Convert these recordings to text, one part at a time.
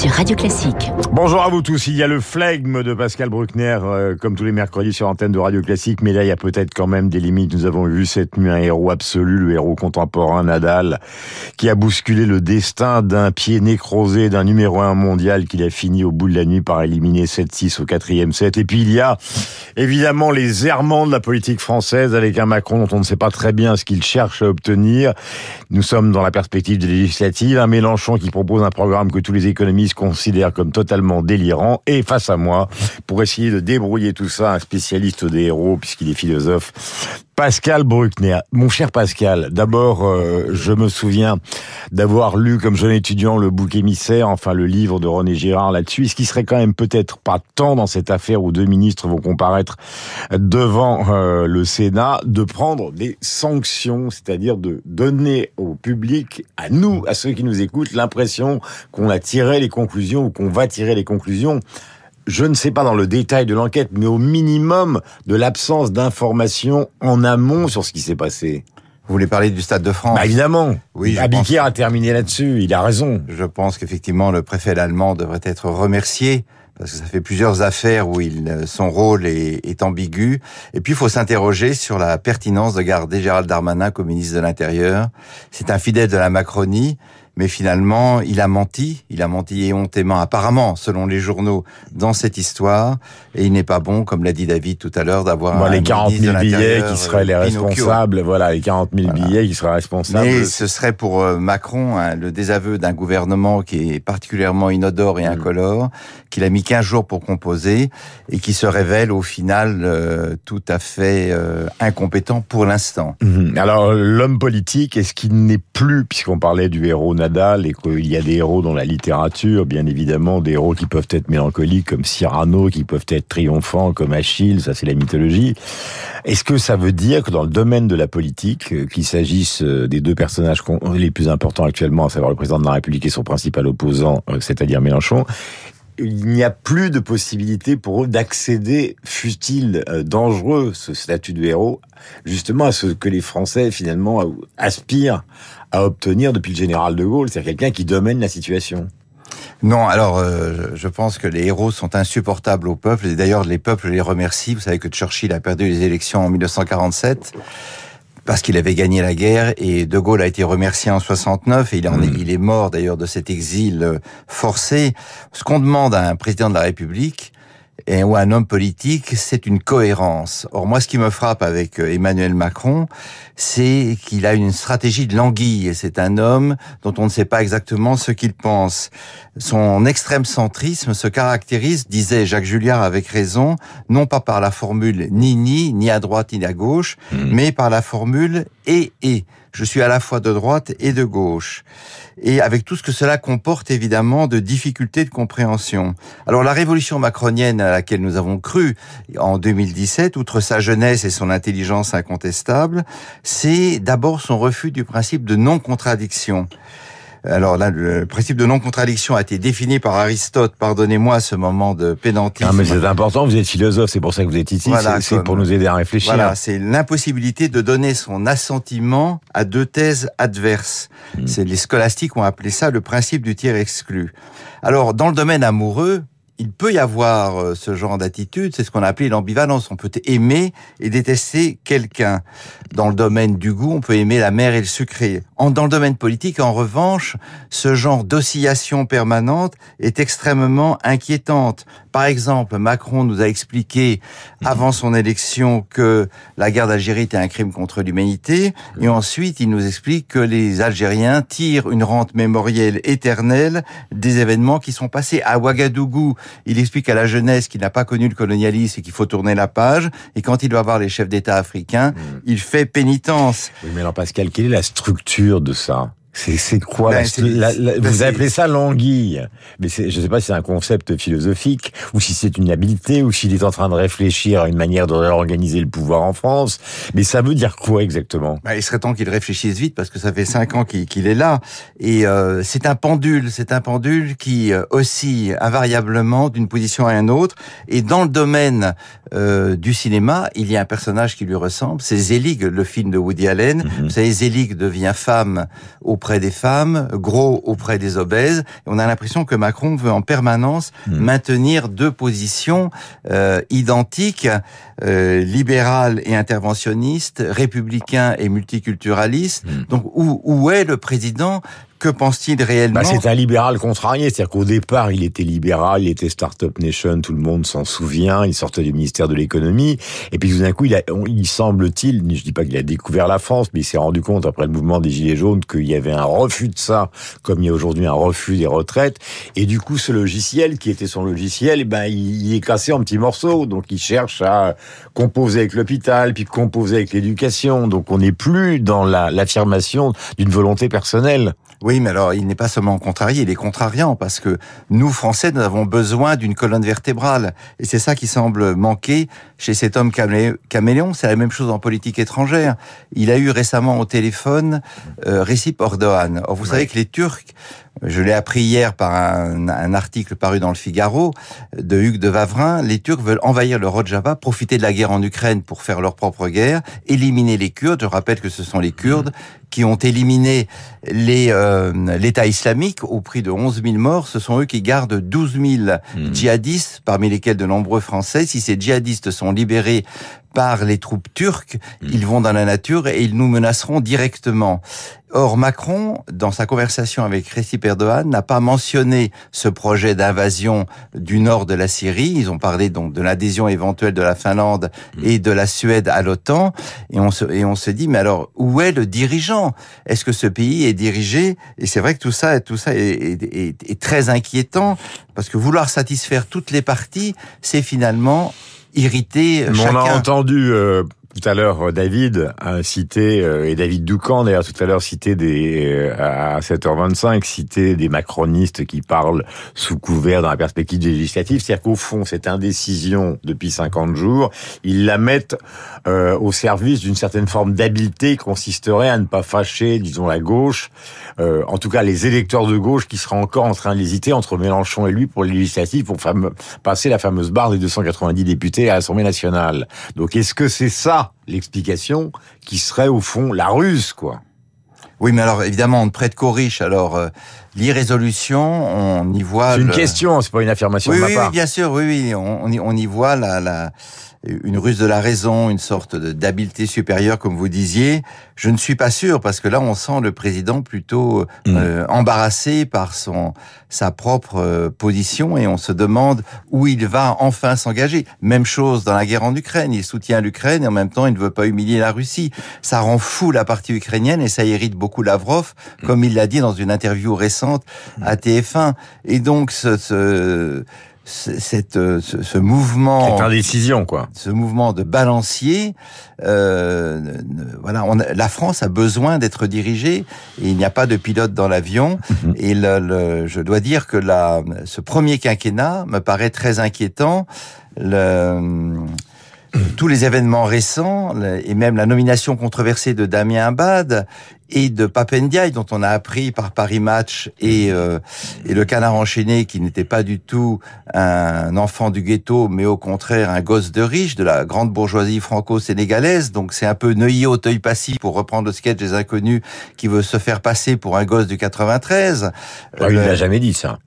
sur Radio Classique. Bonjour à vous tous. Il y a le flegme de Pascal Bruckner, euh, comme tous les mercredis sur antenne de Radio Classique, mais là, il y a peut-être quand même des limites. Nous avons vu cette nuit un héros absolu, le héros contemporain Nadal, qui a bousculé le destin d'un pied nécrosé d'un numéro un mondial qu'il a fini au bout de la nuit par éliminer 7-6 au quatrième set. Et puis il y a évidemment les errements de la politique française avec un Macron dont on ne sait pas très bien ce qu'il cherche à obtenir. Nous sommes dans la perspective des législatives, un Mélenchon qui propose un programme que tous les économistes considère comme totalement délirant. Et face à moi, pour essayer de débrouiller tout ça, un spécialiste des héros, puisqu'il est philosophe, Pascal Bruckner. Mon cher Pascal, d'abord, euh, je me souviens d'avoir lu comme jeune étudiant le bouc émissaire, enfin le livre de René Girard là-dessus. Ce qui serait quand même peut-être pas tant dans cette affaire où deux ministres vont comparaître devant euh, le Sénat, de prendre des sanctions, c'est-à-dire de donner au public, à nous, à ceux qui nous écoutent, l'impression qu'on a tiré les conclusions ou qu'on va tirer les conclusions je ne sais pas dans le détail de l'enquête, mais au minimum de l'absence d'informations en amont sur ce qui s'est passé. Vous voulez parler du Stade de France bah Évidemment. Oui, Abiquière a terminé là-dessus. Il a raison. Je pense qu'effectivement, le préfet allemand devrait être remercié parce que ça fait plusieurs affaires où il, son rôle est, est ambigu. Et puis, il faut s'interroger sur la pertinence de garder Gérald Darmanin comme ministre de l'Intérieur. C'est un fidèle de la Macronie mais finalement, il a menti, il a menti éhontément, apparemment, selon les journaux, dans cette histoire, et il n'est pas bon, comme l'a dit David tout à l'heure, d'avoir les 40 000 billets qui seraient les responsables, voilà, les 40 000 billets qui seraient responsables. Mais ce serait pour euh, Macron hein, le désaveu d'un gouvernement qui est particulièrement inodore et mm. incolore, qu'il a mis 15 jours pour composer, et qui se révèle au final euh, tout à fait euh, incompétent pour l'instant. Mm-hmm. Alors, l'homme politique, est-ce qu'il n'est plus, puisqu'on parlait du héros Et qu'il y a des héros dans la littérature, bien évidemment, des héros qui peuvent être mélancoliques comme Cyrano, qui peuvent être triomphants comme Achille, ça c'est la mythologie. Est-ce que ça veut dire que dans le domaine de la politique, euh, qu'il s'agisse euh, des deux personnages les plus importants actuellement, à savoir le président de la République et son principal opposant, euh, c'est-à-dire Mélenchon, il n'y a plus de possibilité pour eux d'accéder, fut-il dangereux, ce statut de héros, justement à ce que les Français finalement aspirent à obtenir depuis le général de Gaulle, c'est quelqu'un qui domine la situation. Non, alors euh, je pense que les héros sont insupportables au peuple et d'ailleurs les peuples les remercient. Vous savez que Churchill a perdu les élections en 1947 parce qu'il avait gagné la guerre et De Gaulle a été remercié en 69 et il, en est, hmm. il est mort d'ailleurs de cet exil euh, forcé. Ce qu'on demande à un président de la République, et, ou un homme politique, c'est une cohérence. Or, moi, ce qui me frappe avec euh, Emmanuel Macron, c'est qu'il a une stratégie de languille. Et c'est un homme dont on ne sait pas exactement ce qu'il pense. Son extrême centrisme se caractérise, disait Jacques Julliard avec raison, non pas par la formule ni ni, ni à droite ni à gauche, hmm. mais par la formule et et. Je suis à la fois de droite et de gauche. Et avec tout ce que cela comporte évidemment de difficultés de compréhension. Alors la révolution macronienne à laquelle nous avons cru en 2017, outre sa jeunesse et son intelligence incontestable, c'est d'abord son refus du principe de non-contradiction. Alors là, le principe de non-contradiction a été défini par Aristote, pardonnez-moi ce moment de pédantisme. Ah, mais c'est important, vous êtes philosophe, c'est pour ça que vous êtes ici, c'est pour nous aider à réfléchir. Voilà, c'est l'impossibilité de donner son assentiment à deux thèses adverses. Hmm. C'est Les scolastiques ont appelé ça le principe du tiers exclu. Alors, dans le domaine amoureux, il peut y avoir euh, ce genre d'attitude, c'est ce qu'on a appelé l'ambivalence. On peut aimer et détester quelqu'un. Dans le domaine du goût, on peut aimer la mer et le sucré. Dans le domaine politique, en revanche, ce genre d'oscillation permanente est extrêmement inquiétante. Par exemple, Macron nous a expliqué avant son élection que la guerre d'Algérie était un crime contre l'humanité, et ensuite il nous explique que les Algériens tirent une rente mémorielle éternelle des événements qui sont passés à Ouagadougou. Il explique à la jeunesse qu'il n'a pas connu le colonialisme et qu'il faut tourner la page. Et quand il va voir les chefs d'État africains, hmm. il fait pénitence. Oui, mais alors Pascal, quelle est la structure de ça? C'est quoi ben, Vous appelez ça l'anguille, mais je ne sais pas si c'est un concept philosophique ou si c'est une habileté ou s'il est en train de réfléchir à une manière de réorganiser le pouvoir en France. Mais ça veut dire quoi exactement? Ben, Il serait temps qu'il réfléchisse vite parce que ça fait cinq ans qu'il est là et euh, c'est un pendule, c'est un pendule qui euh, oscille invariablement d'une position à une autre. Et dans le domaine euh, du cinéma, il y a un personnage qui lui ressemble, c'est Zelig, le film de Woody Allen. Mm-hmm. Vous savez, Zelig devient femme auprès auprès des femmes, gros auprès des obèses. on a l'impression que Macron veut en permanence hmm. maintenir deux positions euh, identiques, euh, libérales et interventionnistes, républicains et multiculturalistes. Hmm. Donc où, où est le président que pense-t-il réellement bah, C'est un libéral contrarié, c'est-à-dire qu'au départ, il était libéral, il était Startup Nation, tout le monde s'en souvient, il sortait du ministère de l'économie, et puis tout d'un coup, il, il semble-t-il, je dis pas qu'il a découvert la France, mais il s'est rendu compte après le mouvement des Gilets jaunes qu'il y avait un refus de ça, comme il y a aujourd'hui un refus des retraites, et du coup, ce logiciel, qui était son logiciel, eh ben, il, est cassé en petits morceaux, donc il cherche à composer avec l'hôpital, puis composer avec l'éducation, donc on n'est plus dans l'affirmation d'une volonté personnelle. Oui, mais alors il n'est pas seulement contrarié, il est contrariant parce que nous, Français, nous avons besoin d'une colonne vertébrale. Et c'est ça qui semble manquer chez cet homme caméléon. C'est la même chose en politique étrangère. Il a eu récemment au téléphone euh, Recep Erdogan. Or, vous savez que les Turcs je l'ai appris hier par un, un, article paru dans le Figaro de Hugues de Vavrin. Les Turcs veulent envahir le Rojava, profiter de la guerre en Ukraine pour faire leur propre guerre, éliminer les Kurdes. Je rappelle que ce sont les Kurdes qui ont éliminé euh, l'État islamique au prix de 11 000 morts. Ce sont eux qui gardent 12 000 hmm. djihadistes, parmi lesquels de nombreux Français. Si ces djihadistes sont libérés par les troupes turques, hmm. ils vont dans la nature et ils nous menaceront directement. Or, Macron, dans sa conversation avec Recep Erdogan, n'a pas mentionné ce projet d'invasion du nord de la Syrie. Ils ont parlé donc de l'adhésion éventuelle de la Finlande hmm. et de la Suède à l'OTAN. Et on se, et on se dit, mais alors, où est le dirigeant? Est-ce que ce pays est dirigé? Et c'est vrai que tout ça, tout ça est, est, est très inquiétant, parce que vouloir satisfaire toutes les parties, c'est finalement irriter chacun. On a entendu euh, tout à l'heure, euh, David a cité, euh, et David Doucan d'ailleurs tout à l'heure cité des, euh, à 7h25, cité des macronistes qui parlent sous couvert dans la perspective législative. C'est-à-dire qu'au fond, cette indécision depuis 50 jours, ils la mettent au service d'une certaine forme d'habileté qui consisterait à ne pas fâcher, disons, la gauche, en tout cas les électeurs de gauche qui seraient encore en train d'hésiter entre Mélenchon et lui pour les législatives, pour passer la fameuse barre des 290 députés à l'Assemblée nationale. Donc est-ce que c'est ça l'explication qui serait au fond la ruse, quoi. Oui, mais alors évidemment, on ne prête qu'aux riches. Alors euh, l'irrésolution, on y voit. C'est une question, c'est pas une affirmation de ma oui, Oui, bien sûr, oui, oui, on, on y voit la, la une ruse de la raison, une sorte d'habileté supérieure, comme vous disiez. Je ne suis pas sûr parce que là, on sent le président plutôt mm. euh, embarrassé par son sa propre euh, position et on se demande où il va enfin s'engager. Même chose dans la guerre en Ukraine. Il soutient l'Ukraine et en même temps, il ne veut pas humilier la Russie. Ça rend fou la partie ukrainienne et ça irrite beaucoup Lavrov, mm. comme il l'a dit dans une interview récente à TF1. Et donc, ce, ce cette, euh, ce, mouvement, cette indécision, quoi. Ce mouvement de balancier, euh, voilà, on la France a besoin d'être dirigée et il n'y a pas de pilote dans l'avion. Mhm. et le, je dois dire que la, ce premier quinquennat me paraît très inquiétant. Le, tous les événements récents et même la nomination controversée de Damien Abad et de Papendiaï dont on a appris par Paris Match et, euh, et le canard enchaîné qui n'était pas du tout un enfant du ghetto mais au contraire un gosse de riche de la grande bourgeoisie franco-sénégalaise. Donc c'est un peu Neuilly au teuil passif pour reprendre le sketch des inconnus qui veut se faire passer pour un gosse du 93 ah, il n'a jamais dit ça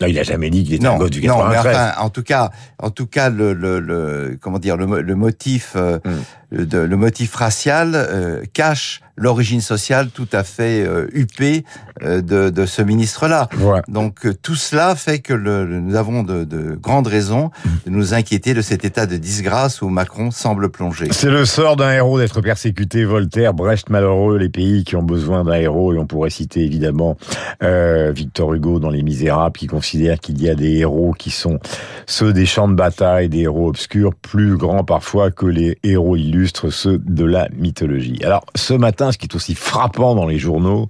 non, il a jamais dit qu'il était un gosse du 93. Non, mais enfin, en tout cas, en tout cas, le, le, le comment dire, le, le motif, euh, hmm. le motif racial euh, cache l'origine sociale tout à fait euh, huppée euh, de, de, ce ministre-là. Donc euh, tout cela fait que le, nous avons de, de, grandes raisons de nous inquiéter de cet état de disgrâce où Macron semble plonger. C'est le sort d'un héros d'être persécuté. Voltaire, Brecht, malheureux, les pays qui ont besoin d'un héros. Et on pourrait citer évidemment euh, Victor Hugo dans Les Misérables, qui considère qu'il y a des héros qui sont ceux des champs de bataille, des héros obscurs, plus grands parfois que les héros illustres, ceux de la mythologie. Alors ce matin, ce qui est aussi frappant dans les journaux,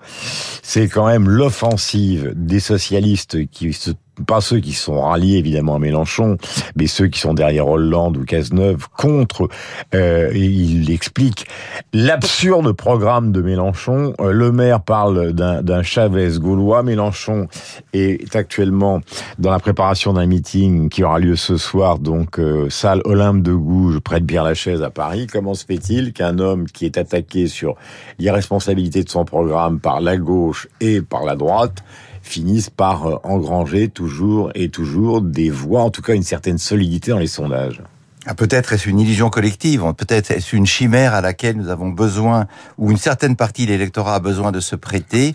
c'est quand même l'offensive des socialistes qui se pas ceux qui sont ralliés évidemment à Mélenchon, mais ceux qui sont derrière Hollande ou Cazeneuve contre. Euh, et il explique l'absurde programme de Mélenchon. Euh, le maire parle d'un Chavez gaulois. Mélenchon est actuellement dans la préparation d'un meeting qui aura lieu ce soir, donc euh, salle Olympe de Gouges, près de Bière-la-Chaise à Paris. Comment se fait-il qu'un homme qui est attaqué sur l'irresponsabilité de son programme par la gauche et par la droite finissent par euh, engranger toujours et toujours des voix, en tout cas une certaine solidité dans les sondages. Ah, peut-être est-ce une illusion collective, peut-être est-ce une chimère à laquelle nous avons besoin, ou une certaine partie de l'électorat a besoin de se prêter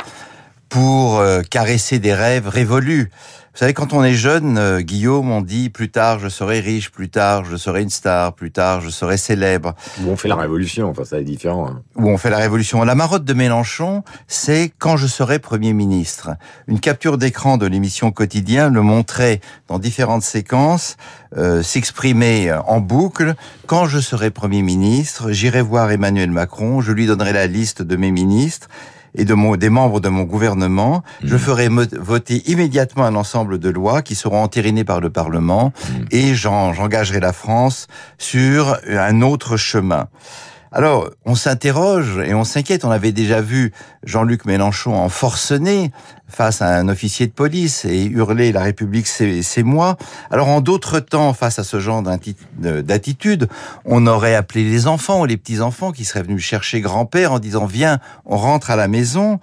pour euh, caresser des rêves révolus. Vous savez, quand on est jeune, euh, Guillaume, on dit plus tard je serai riche, plus tard je serai une star, plus tard je serai célèbre. Où on fait la révolution, enfin ça est différent. Hein. Où on fait la révolution. La marotte de Mélenchon, c'est quand je serai Premier ministre. Une capture d'écran de l'émission Quotidien le montrait dans différentes séquences euh, s'exprimer en boucle. Quand je serai Premier ministre, j'irai voir Emmanuel Macron, je lui donnerai la liste de mes ministres et de mon, des membres de mon gouvernement. Je mmh. ferai voter immédiatement un ensemble de lois qui seront entérinées par le Parlement mmh. et j'engagerai la France sur un autre chemin. Alors, on s'interroge et on s'inquiète. On avait déjà vu Jean-Luc Mélenchon en forcené face à un officier de police et hurler la République c'est moi. Alors en d'autres temps, face à ce genre d'attitude, on aurait appelé les enfants ou les petits-enfants qui seraient venus chercher grand-père en disant viens, on rentre à la maison.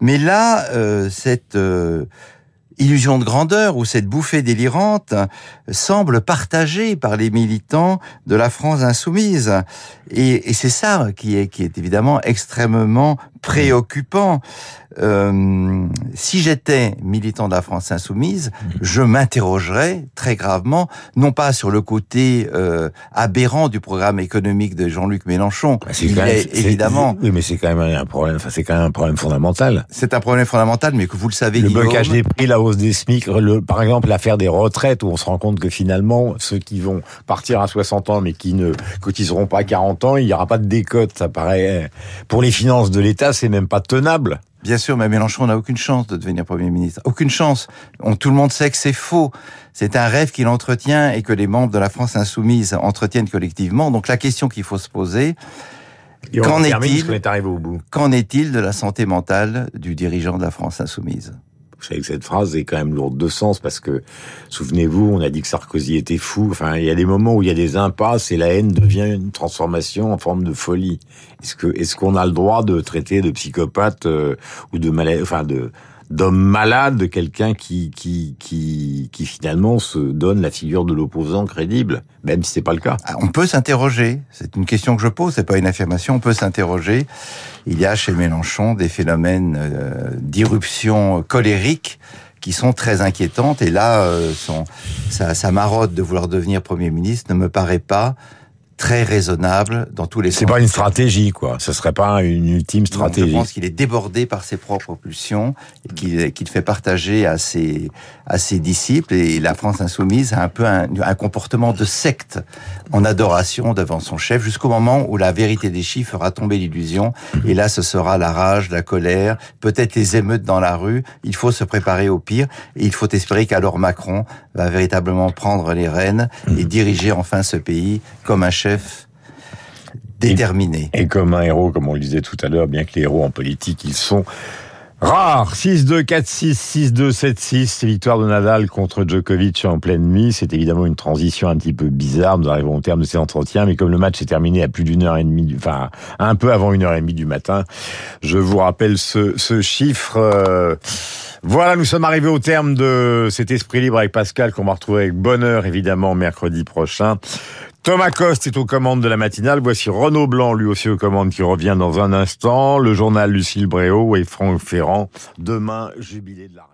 Mais là, euh, cette... Euh, illusion de grandeur ou cette bouffée délirante semble partagée par les militants de la France insoumise. Et, c'est ça qui est, qui est évidemment extrêmement préoccupant. Euh, si j'étais militant de la France insoumise, je m'interrogerais très gravement, non pas sur le côté euh, aberrant du programme économique de Jean-Luc Mélenchon, bah, il est, évidemment. Oui, mais c'est quand même un problème. Enfin, c'est quand même un problème fondamental. C'est un problème fondamental, mais que vous le savez. Le blocage des prix, la hausse des SMIC, le, par exemple l'affaire des retraites, où on se rend compte que finalement ceux qui vont partir à 60 ans, mais qui ne cotiseront pas à 40 ans, il n'y aura pas de décote. Ça paraît pour les finances de l'État, c'est même pas tenable. Bien sûr, mais Mélenchon n'a aucune chance de devenir Premier ministre. Aucune chance. On, tout le monde sait que c'est faux. C'est un rêve qu'il entretient et que les membres de la France insoumise entretiennent collectivement. Donc la question qu'il faut se poser, qu'en est-il Qu'en est-il de la santé mentale du dirigeant de la France insoumise? Vous savez que cette phrase est quand même lourde de sens parce que, souvenez-vous, on a dit que Sarkozy était fou. Enfin, il y a des moments où il y a des impasses et la haine devient une transformation en forme de folie. Est-ce que, est-ce qu'on a le droit de traiter de psychopathe euh, ou de malade, enfin de d'homme malade, de quelqu'un qui, qui, qui, qui finalement se donne la figure de l'opposant crédible, même si c'est pas le cas. Ah, on peut s'interroger. C'est une question que je pose, c'est pas une affirmation. On peut s'interroger. Il y a chez Mélenchon des phénomènes euh, d'irruption colérique qui sont très inquiétantes. Et là, euh, son, sa, sa marotte de vouloir devenir Premier ministre ne me paraît pas très raisonnable dans tous les C'est pas une stratégie, quoi. Ce serait pas une ultime stratégie. je pense qu'il est débordé par ses propres pulsions et qu'il qu fait partager à ses, à ses disciples. Et la France insoumise a un peu un, un comportement de secte en adoration devant son chef jusqu'au moment où la vérité des chiffres fera tomber l'illusion. Et là, ce sera la rage, la colère, peut-être les émeutes dans la rue. Il faut se préparer au pire et il faut espérer qu'alors Macron va véritablement prendre les rênes et diriger enfin ce pays comme un chef déterminé. Et, comme un héros, comme on le disait tout à l'heure, bien que les héros en politique, ils sont rares. 6-2, 4-6, 6-2, 7-6. Victoire de Nadal contre Djokovic en pleine nuit. C'est évidemment une transition un petit peu bizarre. Nous arrivons au terme de ces entretiens, mais comme le match est terminé à plus d'une heure et demie, enfin, un peu avant une heure et demie du matin, je vous rappelle ce, ce chiffre. Euh, voilà, nous sommes arrivés au terme de cet esprit libre avec Pascal qu'on va retrouver avec bonheur évidemment mercredi prochain. Thomas Coste est aux commandes de la matinale. Voici Renaud Blanc, lui aussi aux commandes, qui revient dans un instant. Le journal Lucille Bréau et Franck Ferrand. Demain, jubilé de la.